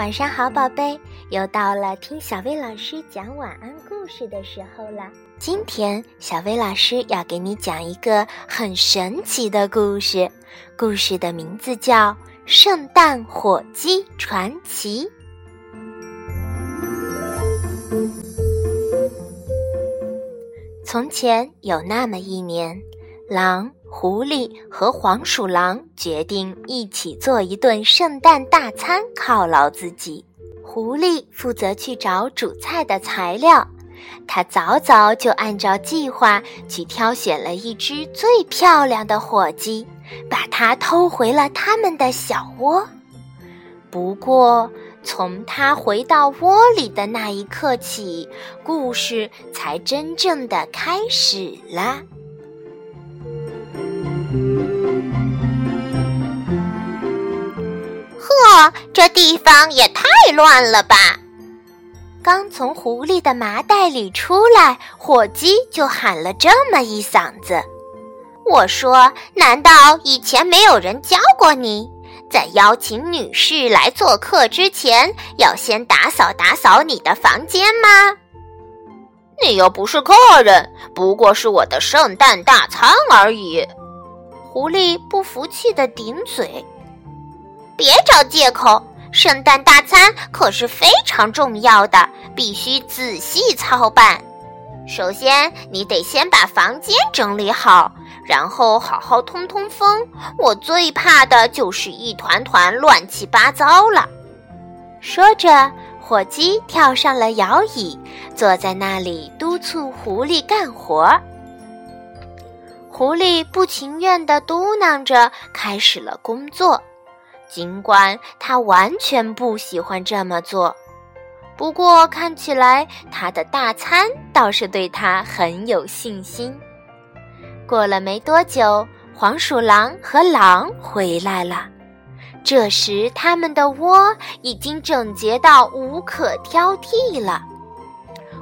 晚上好，宝贝，又到了听小薇老师讲晚安故事的时候了。今天，小薇老师要给你讲一个很神奇的故事，故事的名字叫《圣诞火鸡传奇》。从前有那么一年，狼。狐狸和黄鼠狼决定一起做一顿圣诞大餐犒劳自己。狐狸负责去找煮菜的材料，他早早就按照计划去挑选了一只最漂亮的火鸡，把它偷回了他们的小窝。不过，从他回到窝里的那一刻起，故事才真正的开始了。这地方也太乱了吧！刚从狐狸的麻袋里出来，火鸡就喊了这么一嗓子：“我说，难道以前没有人教过你，在邀请女士来做客之前，要先打扫打扫你的房间吗？你又不是客人，不过是我的圣诞大餐而已。”狐狸不服气的顶嘴：“别找借口，圣诞大餐可是非常重要的，必须仔细操办。首先，你得先把房间整理好，然后好好通通风。我最怕的就是一团团乱七八糟了。”说着，火鸡跳上了摇椅，坐在那里督促狐狸干活。狐狸不情愿地嘟囔着，开始了工作。尽管他完全不喜欢这么做，不过看起来他的大餐倒是对他很有信心。过了没多久，黄鼠狼和狼回来了。这时，他们的窝已经整洁到无可挑剔了。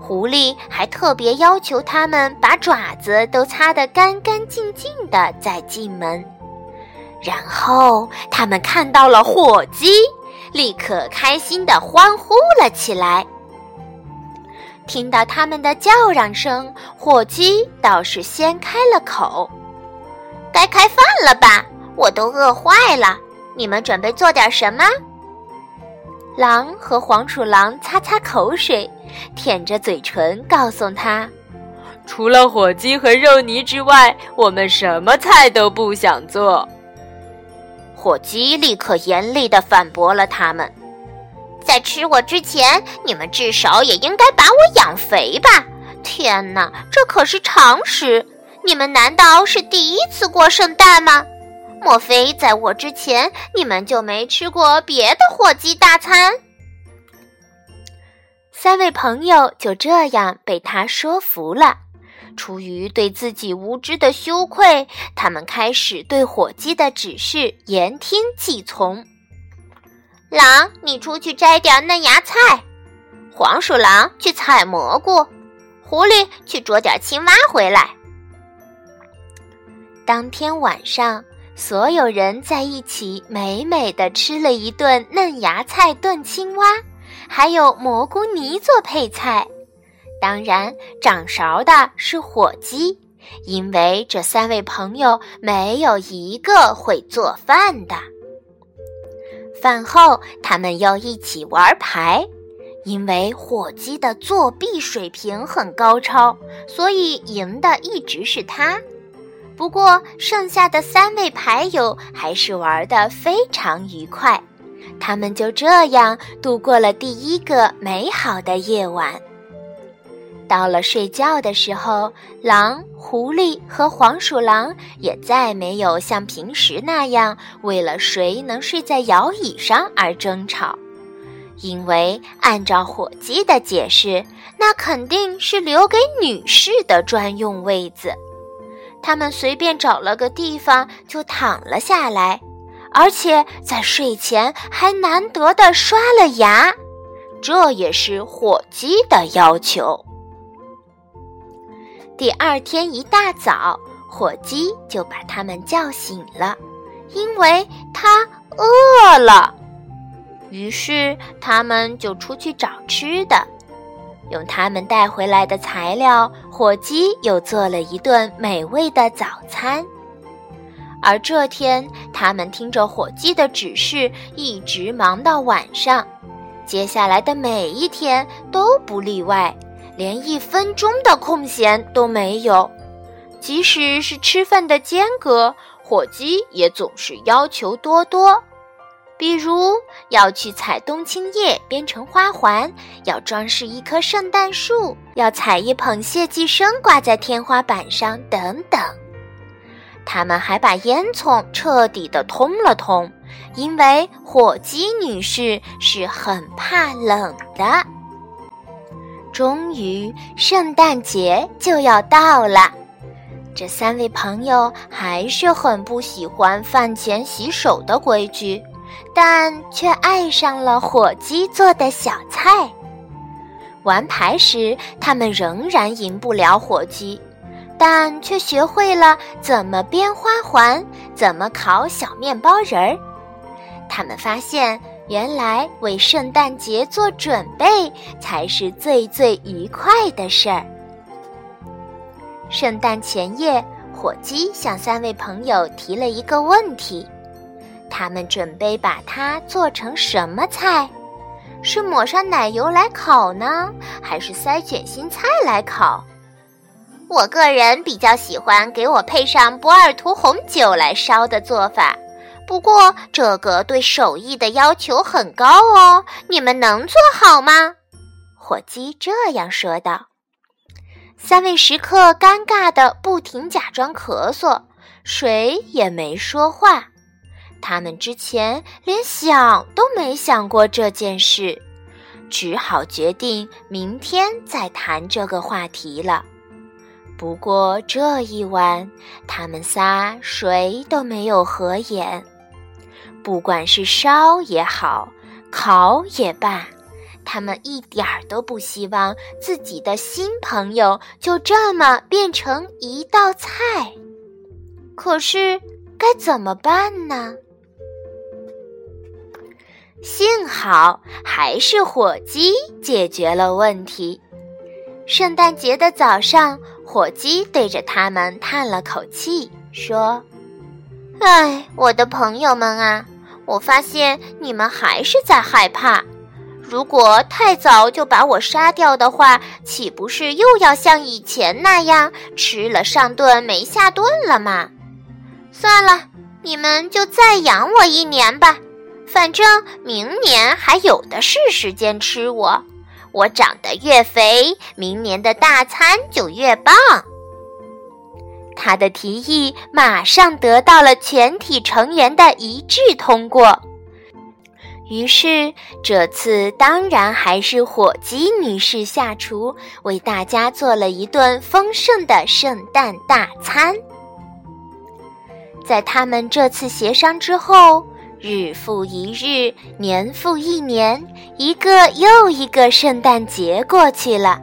狐狸还特别要求他们把爪子都擦得干干净净的再进门，然后他们看到了火鸡，立刻开心地欢呼了起来。听到他们的叫嚷声，火鸡倒是先开了口：“该开饭了吧？我都饿坏了，你们准备做点什么？”狼和黄鼠狼擦擦口水，舔着嘴唇告诉他：“除了火鸡和肉泥之外，我们什么菜都不想做。”火鸡立刻严厉地反驳了他们：“在吃我之前，你们至少也应该把我养肥吧？天哪，这可是常识！你们难道是第一次过圣诞吗？”莫非在我之前，你们就没吃过别的火鸡大餐？三位朋友就这样被他说服了。出于对自己无知的羞愧，他们开始对火鸡的指示言听计从。狼，你出去摘点嫩芽菜；黄鼠狼去采蘑菇；狐狸去捉点青蛙回来。当天晚上。所有人在一起美美的吃了一顿嫩芽菜炖青蛙，还有蘑菇泥做配菜。当然，掌勺的是火鸡，因为这三位朋友没有一个会做饭的。饭后，他们又一起玩牌，因为火鸡的作弊水平很高超，所以赢的一直是他。不过，剩下的三位牌友还是玩得非常愉快，他们就这样度过了第一个美好的夜晚。到了睡觉的时候，狼、狐狸和黄鼠狼也再没有像平时那样为了谁能睡在摇椅上而争吵，因为按照火鸡的解释，那肯定是留给女士的专用位子。他们随便找了个地方就躺了下来，而且在睡前还难得的刷了牙，这也是火鸡的要求。第二天一大早，火鸡就把他们叫醒了，因为它饿了。于是他们就出去找吃的。用他们带回来的材料，火鸡又做了一顿美味的早餐。而这天，他们听着火鸡的指示，一直忙到晚上。接下来的每一天都不例外，连一分钟的空闲都没有。即使是吃饭的间隔，火鸡也总是要求多多。比如要去采冬青叶编成花环，要装饰一棵圣诞树，要采一捧谢寄生挂在天花板上，等等。他们还把烟囱彻底的通了通，因为火鸡女士是很怕冷的。终于，圣诞节就要到了，这三位朋友还是很不喜欢饭前洗手的规矩。但却爱上了火鸡做的小菜。玩牌时，他们仍然赢不了火鸡，但却学会了怎么编花环，怎么烤小面包人儿。他们发现，原来为圣诞节做准备才是最最愉快的事儿。圣诞前夜，火鸡向三位朋友提了一个问题。他们准备把它做成什么菜？是抹上奶油来烤呢，还是塞卷心菜来烤？我个人比较喜欢给我配上波尔图红酒来烧的做法，不过这个对手艺的要求很高哦。你们能做好吗？火鸡这样说道。三位食客尴尬的不停假装咳嗽，谁也没说话。他们之前连想都没想过这件事，只好决定明天再谈这个话题了。不过这一晚，他们仨谁都没有合眼。不管是烧也好，烤也罢，他们一点儿都不希望自己的新朋友就这么变成一道菜。可是该怎么办呢？幸好还是火鸡解决了问题。圣诞节的早上，火鸡对着他们叹了口气，说：“唉，我的朋友们啊，我发现你们还是在害怕。如果太早就把我杀掉的话，岂不是又要像以前那样吃了上顿没下顿了吗？算了，你们就再养我一年吧。”反正明年还有的是时间吃我，我长得越肥，明年的大餐就越棒。他的提议马上得到了全体成员的一致通过，于是这次当然还是火鸡女士下厨，为大家做了一顿丰盛的圣诞大餐。在他们这次协商之后。日复一日，年复一年，一个又一个圣诞节过去了。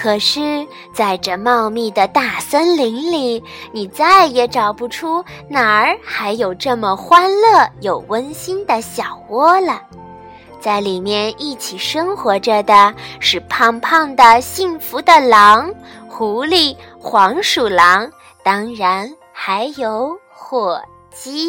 可是，在这茂密的大森林里，你再也找不出哪儿还有这么欢乐又温馨的小窝了。在里面一起生活着的是胖胖的、幸福的狼、狐狸、黄鼠狼，当然还有火鸡。